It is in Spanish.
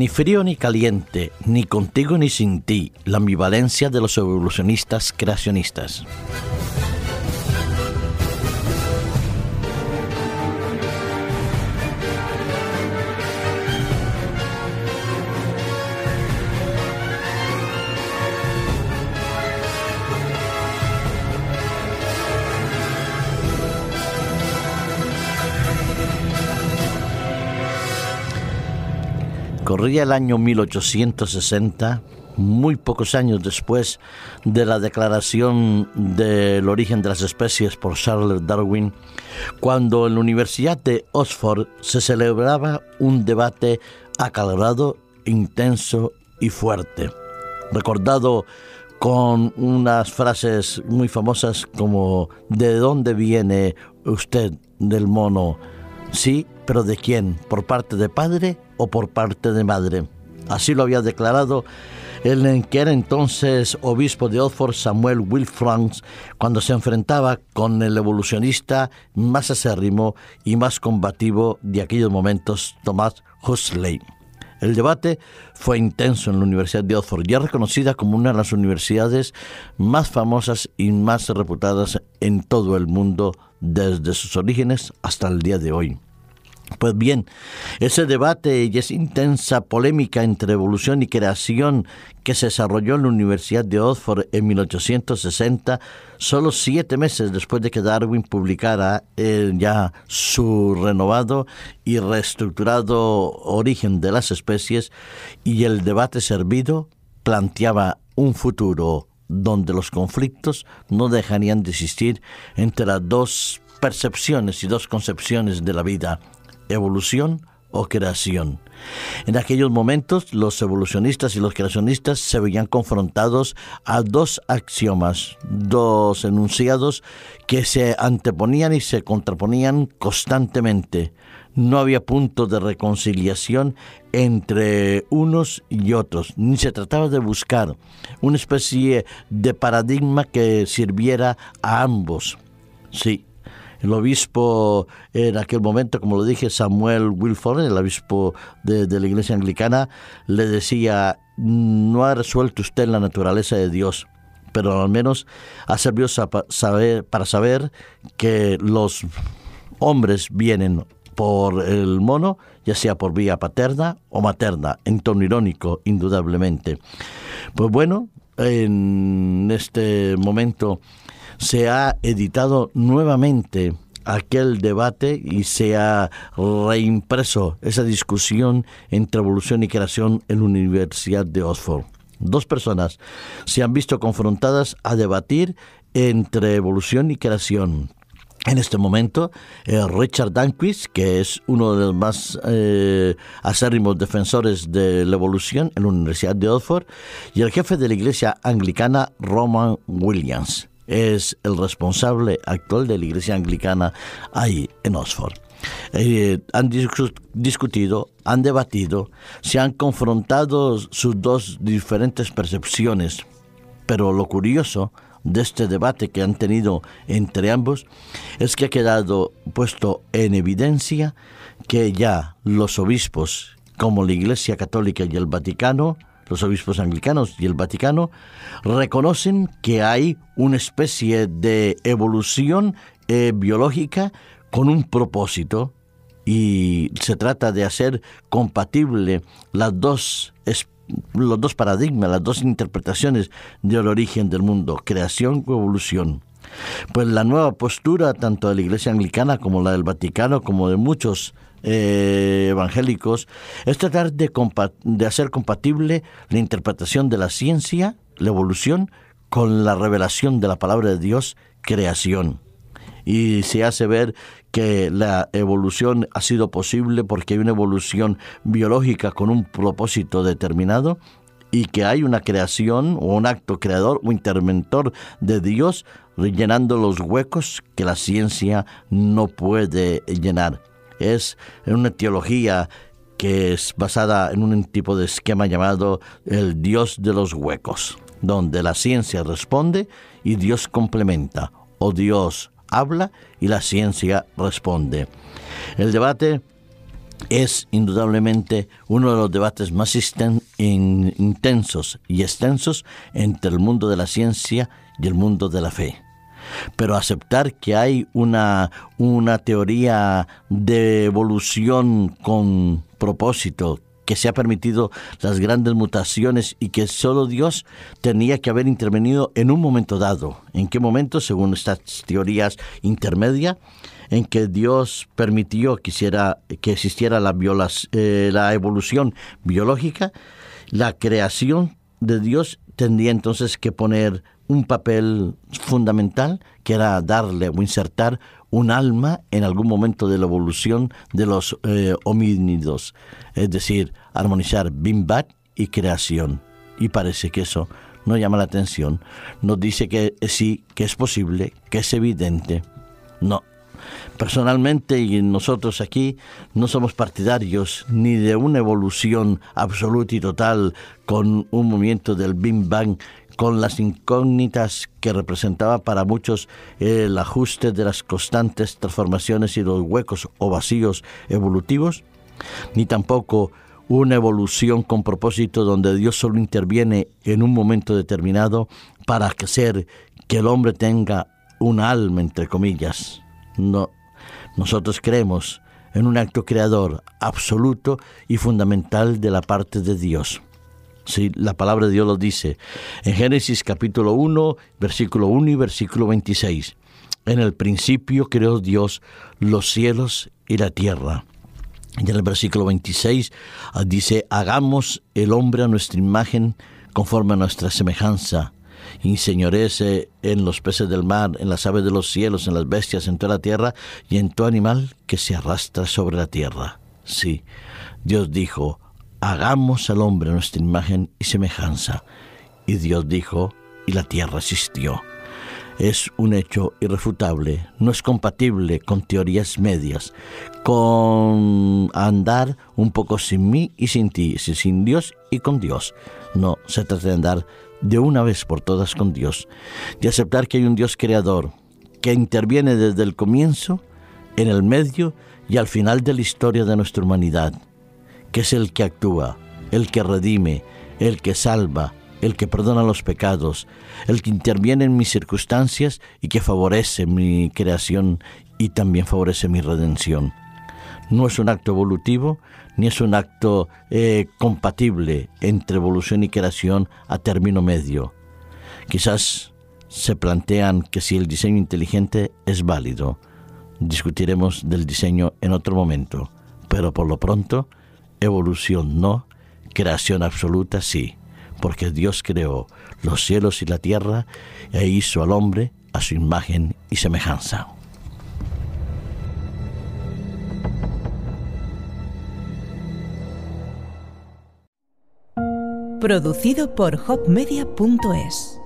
Ni frío ni caliente, ni contigo ni sin ti, la ambivalencia de los evolucionistas creacionistas. Corría el año 1860, muy pocos años después de la declaración del origen de las especies por Charles Darwin, cuando en la Universidad de Oxford se celebraba un debate acalorado, intenso y fuerte, recordado con unas frases muy famosas como ¿de dónde viene usted del mono? Sí, pero ¿de quién? ¿Por parte de padre o por parte de madre? Así lo había declarado el que era entonces obispo de Oxford, Samuel Wilfranks, cuando se enfrentaba con el evolucionista más acérrimo y más combativo de aquellos momentos, Thomas Huxley. El debate fue intenso en la Universidad de Oxford, ya reconocida como una de las universidades más famosas y más reputadas en todo el mundo desde sus orígenes hasta el día de hoy. Pues bien, ese debate y esa intensa polémica entre evolución y creación que se desarrolló en la Universidad de Oxford en 1860, solo siete meses después de que Darwin publicara eh, ya su renovado y reestructurado origen de las especies, y el debate servido planteaba un futuro donde los conflictos no dejarían de existir entre las dos percepciones y dos concepciones de la vida, evolución o creación. En aquellos momentos los evolucionistas y los creacionistas se veían confrontados a dos axiomas, dos enunciados que se anteponían y se contraponían constantemente. No había punto de reconciliación entre unos y otros, ni se trataba de buscar una especie de paradigma que sirviera a ambos. Sí, el obispo en aquel momento, como lo dije, Samuel Wilford, el obispo de, la iglesia anglicana, le decía, no ha resuelto usted la naturaleza de Dios, pero al menos ha servido para saber que los hombres vienen por el mono, ya sea por vía paterna o materna, en tono irónico, indudablemente. Pues bueno, en este momento se ha editado nuevamente aquel debate y se ha reimpreso esa discusión entre evolución y creación en la Universidad de Oxford. Dos personas se han visto confrontadas a debatir entre evolución y creación. En este momento, eh, Richard Danquist, que es uno de los más eh, acérrimos defensores de la evolución en la Universidad de Oxford, y el jefe de la iglesia anglicana, Roman Williams es el responsable actual de la Iglesia Anglicana ahí en Oxford. Eh, han discutido, han debatido, se han confrontado sus dos diferentes percepciones, pero lo curioso de este debate que han tenido entre ambos es que ha quedado puesto en evidencia que ya los obispos, como la Iglesia Católica y el Vaticano, los obispos anglicanos y el Vaticano, reconocen que hay una especie de evolución eh, biológica con un propósito y se trata de hacer compatible las dos los dos paradigmas, las dos interpretaciones del origen del mundo, creación o evolución. Pues la nueva postura, tanto de la Iglesia Anglicana como la del Vaticano, como de muchos eh, evangélicos es tratar de, hacer compatible la interpretación de la ciencia, la evolución, con la revelación de la palabra de Dios, creación. Y se hace ver que la evolución ha sido posible porque hay una evolución biológica con un propósito determinado y que hay una creación o un acto creador o interventor de Dios rellenando los huecos que la ciencia no puede llenar es una teología que es basada en un tipo de esquema llamado el Dios de los huecos, donde la ciencia responde y Dios complementa, o Dios habla y la ciencia responde. El debate es indudablemente uno de los debates más intensos y extensos entre el mundo de la ciencia y el mundo de la fe. Pero aceptar que hay una, una teoría de evolución con propósito, que se ha permitido las grandes mutaciones y que solo Dios tenía que haber intervenido en un momento dado. ¿En qué momento? Según estas teorías intermedias, en que Dios permitió que, que existiera la, eh, la evolución biológica, la creación de Dios tendría entonces que poner un papel fundamental, que era darle o insertar un alma en algún momento de la evolución de los eh, homínidos, es decir, armonizar Bimbat y creación. Y parece que eso no llama la atención, nos dice que sí, que es posible, que es evidente. No, Personalmente y nosotros aquí no somos partidarios ni de una evolución absoluta y total con un movimiento del Big Bang con las incógnitas que representaba para muchos el ajuste de las constantes transformaciones y los huecos o vacíos evolutivos, ni tampoco una evolución con propósito donde Dios solo interviene en un momento determinado para hacer que el hombre tenga un alma, entre comillas. No, nosotros creemos en un acto creador absoluto y fundamental de la parte de Dios. La palabra de Dios lo dice en Génesis capítulo 1, versículo 1 y versículo 26. En el principio creó Dios los cielos y la tierra. Y en el versículo 26 ah, dice, hagamos el hombre a nuestra imagen conforme a nuestra semejanza y señorece en los peces del mar, en las aves de los cielos, en las bestias, en toda la tierra y en todo animal que se arrastra sobre la tierra. Sí, Dios dijo, hagamos al hombre nuestra imagen y semejanza. Y Dios dijo, y la tierra existió. Es un hecho irrefutable, no es compatible con teorías medias, con andar un poco sin mí y sin ti, sin Dios y con Dios. No, se trata de andar de una vez por todas con Dios, de aceptar que hay un Dios creador, que interviene desde el comienzo, en el medio y al final de la historia de nuestra humanidad, que es el que actúa, el que redime, el que salva, el que perdona los pecados, el que interviene en mis circunstancias y que favorece mi creación y también favorece mi redención. No es un acto evolutivo, ni es un acto eh, compatible entre evolución y creación a término medio. Quizás se plantean que si el diseño inteligente es válido. Discutiremos del diseño en otro momento, pero por lo pronto, evolución no, creación absoluta sí, porque Dios creó los cielos y la tierra e hizo al hombre a su imagen y semejanza. Producido por hopmedia.es